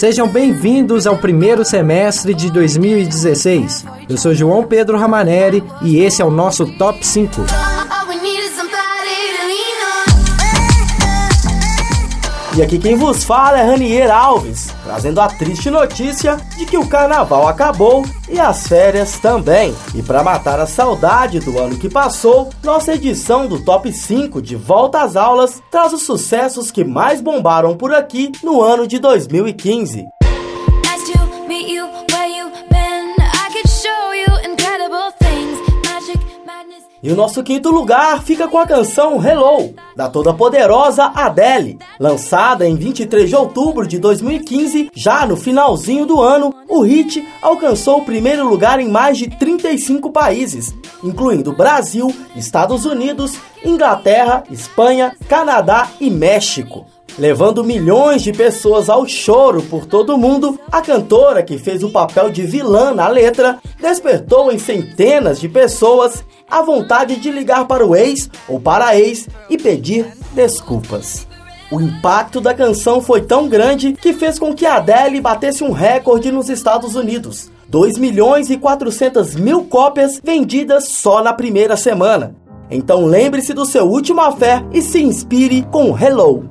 Sejam bem-vindos ao primeiro semestre de 2016. Eu sou João Pedro Ramaneri e esse é o nosso Top 5. E aqui quem vos fala é Ranier Alves, trazendo a triste notícia de que o carnaval acabou e as férias também. E para matar a saudade do ano que passou, nossa edição do Top 5 de Volta às Aulas traz os sucessos que mais bombaram por aqui no ano de 2015. E o nosso quinto lugar fica com a canção Hello, da toda poderosa Adele. Lançada em 23 de outubro de 2015, já no finalzinho do ano, o hit alcançou o primeiro lugar em mais de 35 países, incluindo Brasil, Estados Unidos, Inglaterra, Espanha, Canadá e México. Levando milhões de pessoas ao choro por todo o mundo, a cantora que fez o papel de vilã na letra despertou em centenas de pessoas a vontade de ligar para o ex ou para a ex e pedir desculpas. O impacto da canção foi tão grande que fez com que a Adele batesse um recorde nos Estados Unidos. 2 milhões e 400 mil cópias vendidas só na primeira semana. Então lembre-se do seu último afé e se inspire com Hello.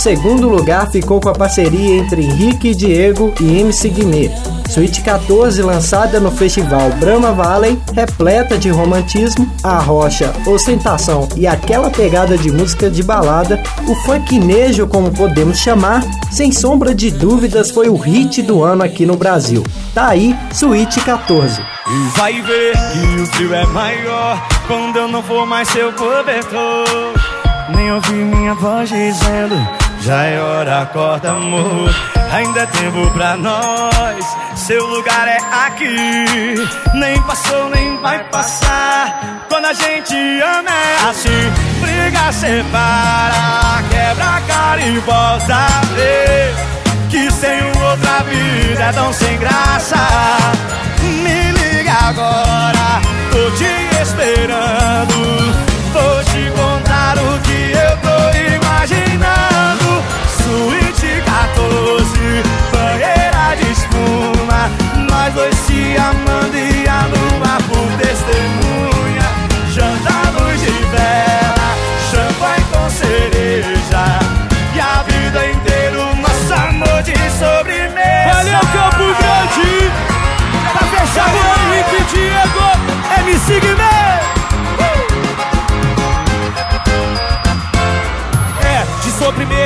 segundo lugar ficou com a parceria entre Henrique Diego e MC Guimê. Suíte 14, lançada no festival Brahma Valley, repleta de romantismo, arrocha, ostentação e aquela pegada de música de balada, o funknejo, como podemos chamar, sem sombra de dúvidas foi o hit do ano aqui no Brasil. Tá aí, Suíte 14. E vai ver que o frio é maior quando eu não for mais seu cobertor. Nem ouvir minha voz dizendo, já é hora, acorda amor. Ainda é tempo pra nós, seu lugar é aqui. Nem passou, nem vai passar. Quando a gente ama é assim. Briga, separa, quebra a cara e volta a ver. Que sem outra vida é tão sem graça. Me liga agora, tô te esperando. Espuma. Nós dois se amando e a lua por testemunha. Janta luz de vela, champanhe com cereja. E a vida inteira o nosso amor de sobremesa. Valeu, Campo Grande! Pra fechar com Henrique Diego, MC Guimê!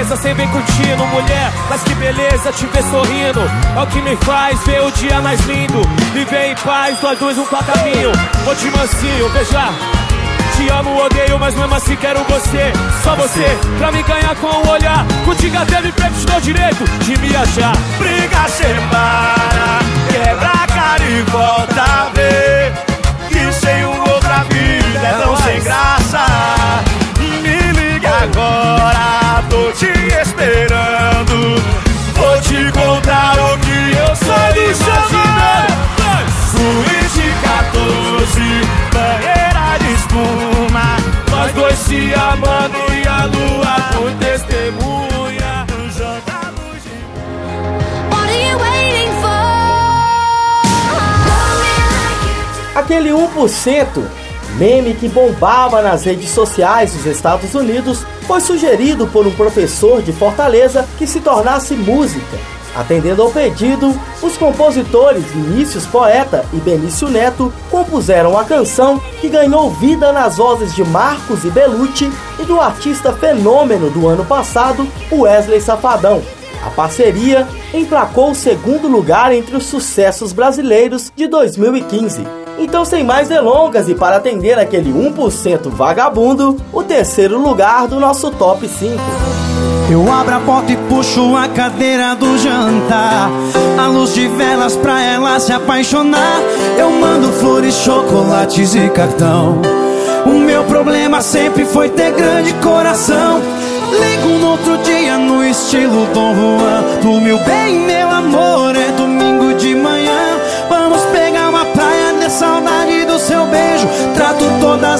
Sobremesa, sem vem curtindo, mulher. Mas que beleza te ver sorrindo. É o que me faz ver o dia mais lindo. Viver em paz, nós dois um pra caminho. Vou te mansinho, veja. Te amo, odeio, mas mesmo assim quero você. Só você, pra me ganhar com o olhar. Contigo até me prego, dou direito de me achar. Briga, separa, quebra a cara e volta a ver. Que sem uma outra vida é tão sem graça. Me liga agora, tô te esperando. Vou te contar o que eu sou imaginando. Suíte 14, banheira de espuma. Nós dois se amando e a lua por testemunha. Joga luz de What are you waiting for? Aquele 1%, meme que bombava nas redes sociais dos Estados Unidos, foi sugerido por um professor de Fortaleza que se tornasse música. Atendendo ao pedido, os compositores Vinícius Poeta e Benício Neto compuseram a canção que ganhou vida nas vozes de Marcos e Belucci e do artista fenômeno do ano passado, Wesley Safadão. A parceria emplacou o segundo lugar entre os sucessos brasileiros de 2015. Então, sem mais delongas e para atender aquele 1% vagabundo, o terceiro lugar do nosso top 5. Eu abro a porta e puxo a cadeira do jantar. A luz de velas pra ela se apaixonar. Eu mando flores, chocolates e cartão. O meu problema sempre foi ter grande coração. Ligo no outro dia no estilo Dom Juan. Do meu bem, meu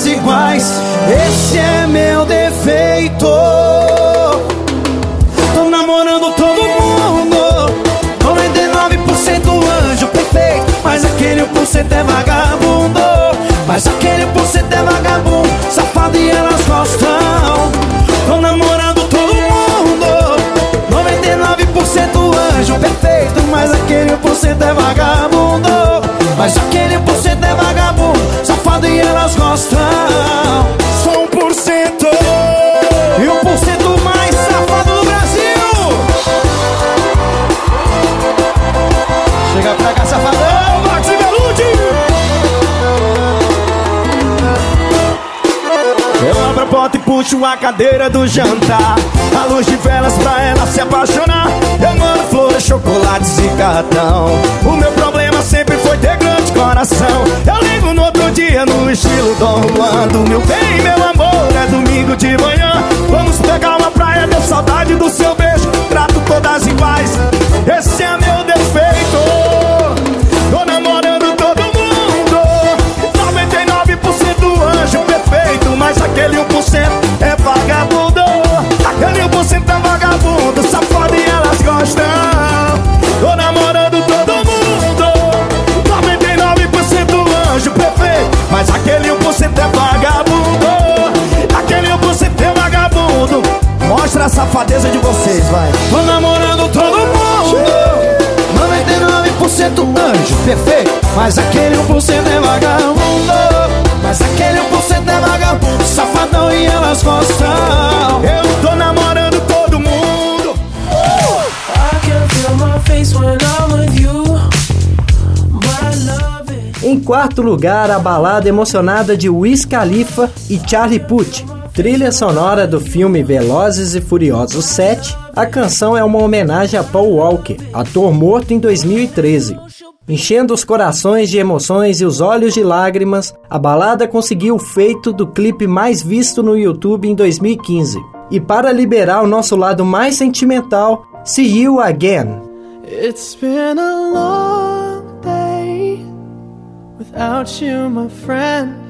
todas iguais. Esse é meu defeito. Tô namorando todo mundo. 99% anjo perfeito. Mas aquele 1% é vagabundo. Mas aquele 1% é vagabundo. Safado e elas gostam. Tô namorando todo mundo. 99% anjo perfeito. Mas aquele 1% é vagabundo a cadeira do jantar. A luz de velas pra ela se apaixonar. Eu mando flores, chocolates e cartão O meu problema sempre foi ter grande coração. Eu ligo no outro dia no estilo Dom Juan. Do meu bem, meu amor, é domingo de manhã. Vamos pegar uma praia, deu saudade do seu safadeza de vocês, vai Tô namorando todo mundo 99% completo, anjo perfeito. Mas aquele 1% é vagabundo. Mas aquele 1% é vagabundo, safadão e elas gostam. Eu tô namorando todo mundo. I can feel my face when I'm with you. Em quarto lugar, a balada emocionada de Wiz Khalifa e Charlie Puth. Trilha sonora do filme Velozes e Furiosos 7, a canção é uma homenagem a Paul Walker, ator morto em 2013. Enchendo os corações de emoções e os olhos de lágrimas, a balada conseguiu o feito do clipe mais visto no YouTube em 2015. E para liberar o nosso lado mais sentimental, See You Again. It's been a long day without you, my friend.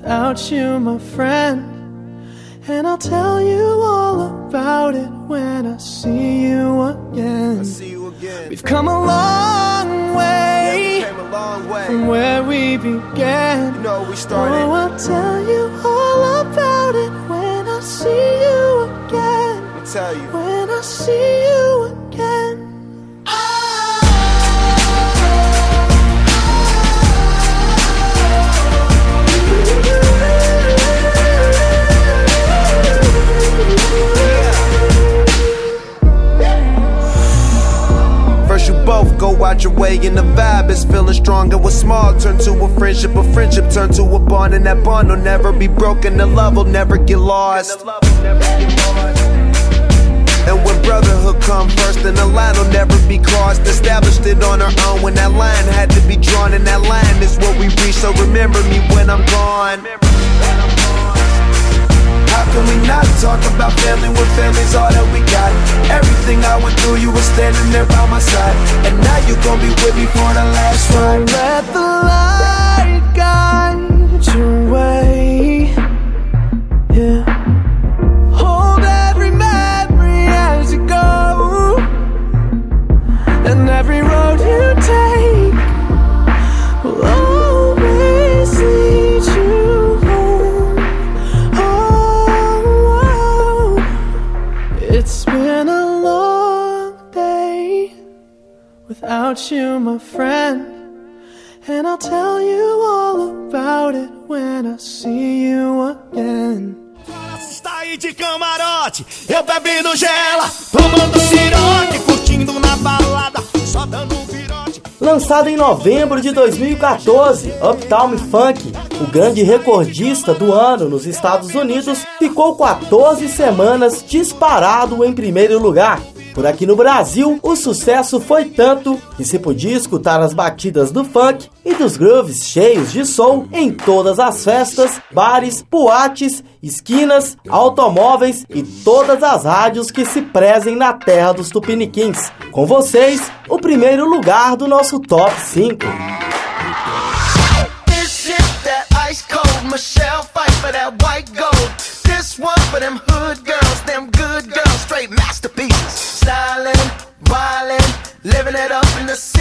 Without you, my friend. And I'll tell you all about it when I see you again. See you again. We've come a long way, Yeah, a long way. from where we began. You know, we started. Oh, I'll tell you all about it when I see you again. Let me tell you. When I see you again. Out your way and the vibe is feeling strong and what's small turn to a friendship, a friendship turn to a bond and that bond will never be broken, the love will never get lost. And when brotherhood come first, then the line will never be crossed. Established it on our own when that line had to be drawn, and that line is what we reach. So remember me when I'm gone. How can we not talk about family when family's all that we got? Everything I went through, you were standing there by my side. And now you gon' be with me for the last ride. Let the light guide your way. Yeah. Hold every memory as you go. And every road you take without you, my friend. And I'll tell you all about it when I see you again. Está aí de camarote, eu bebendo gela, tomando cirote, curtindo na balada, só dando um virote. Lançado em novembro de 2014, Uptown Funk, o grande recordista do ano nos Estados Unidos, ficou 14 semanas disparado em primeiro lugar. Por aqui no Brasil, o sucesso foi tanto que se podia escutar as batidas do funk e dos grooves cheios de soul em todas as festas, bares, boates, esquinas, automóveis e todas as rádios que se prezem na terra dos tupiniquins. Com vocês, o primeiro lugar do nosso Top 5. This shit that ice cold. Michelle fight for that white gold. This one for them hood girls,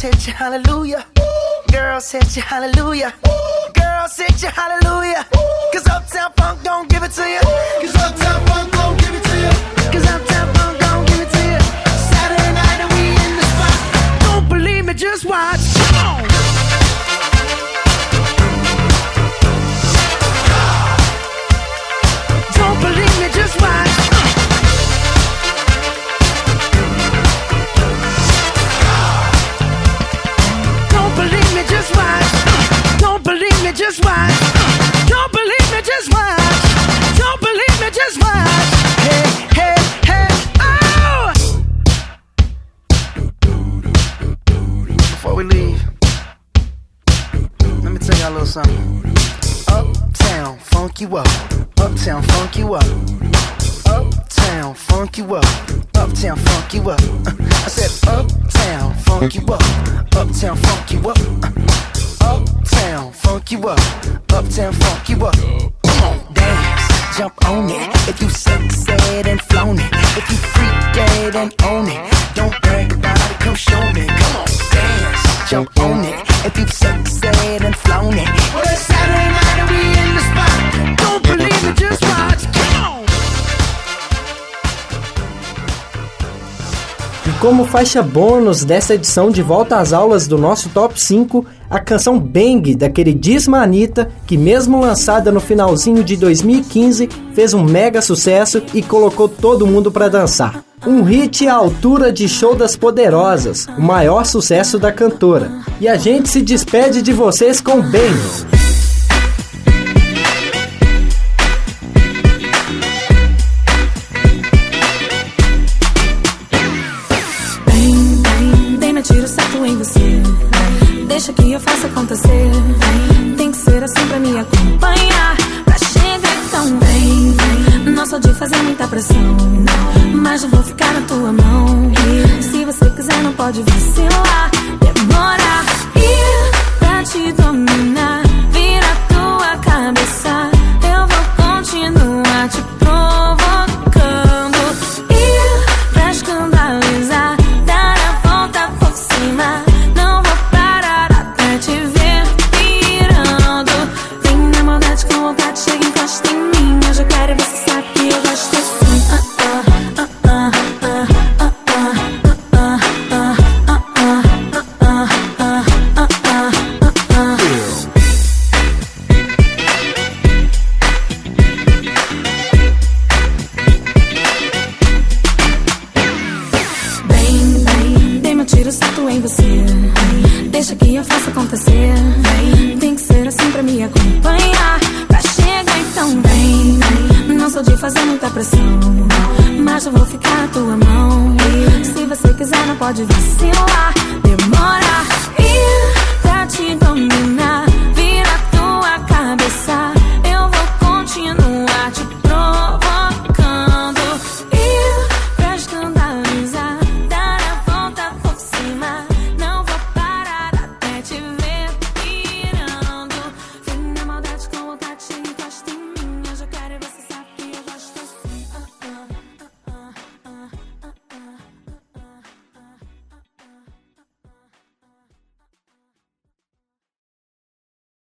set you hallelujah. Girl set you hallelujah. Girl set you hallelujah. Cause up we leave, let me tell y'all a little something. Uptown, funk you up. Uptown, funk you up. Uptown, funk you up. Uptown, funk you up. I said, Uptown, funk you up. Uptown, funk you up. Uptown, funk you up. Uptown, funk you up. Come on, dance, jump on it. If you sexed and flown it. If you freak dead and own it. Don't brag about it, come show me. Come on, dance, jump on it. If you sexed and flown it. Saturday night and we in the spot. Don't believe it, just watch. E como faixa bônus dessa edição de volta às aulas do nosso Top 5, a canção Bang da queridíssima Anitta, que mesmo lançada no finalzinho de 2015, fez um mega sucesso e colocou todo mundo para dançar. Um hit à altura de Show das Poderosas, o maior sucesso da cantora. E a gente se despede de vocês com você. Deixa que eu faça acontecer. Tem que ser assim pra me acompanhar. Pra chegar vem, vem. Não sou de fazer muita pressão. Mas eu vou ficar na tua mão. Se você quiser, não pode vacilar. Demora. E pra te dominar, vira tua cabeça. Pode vacilar.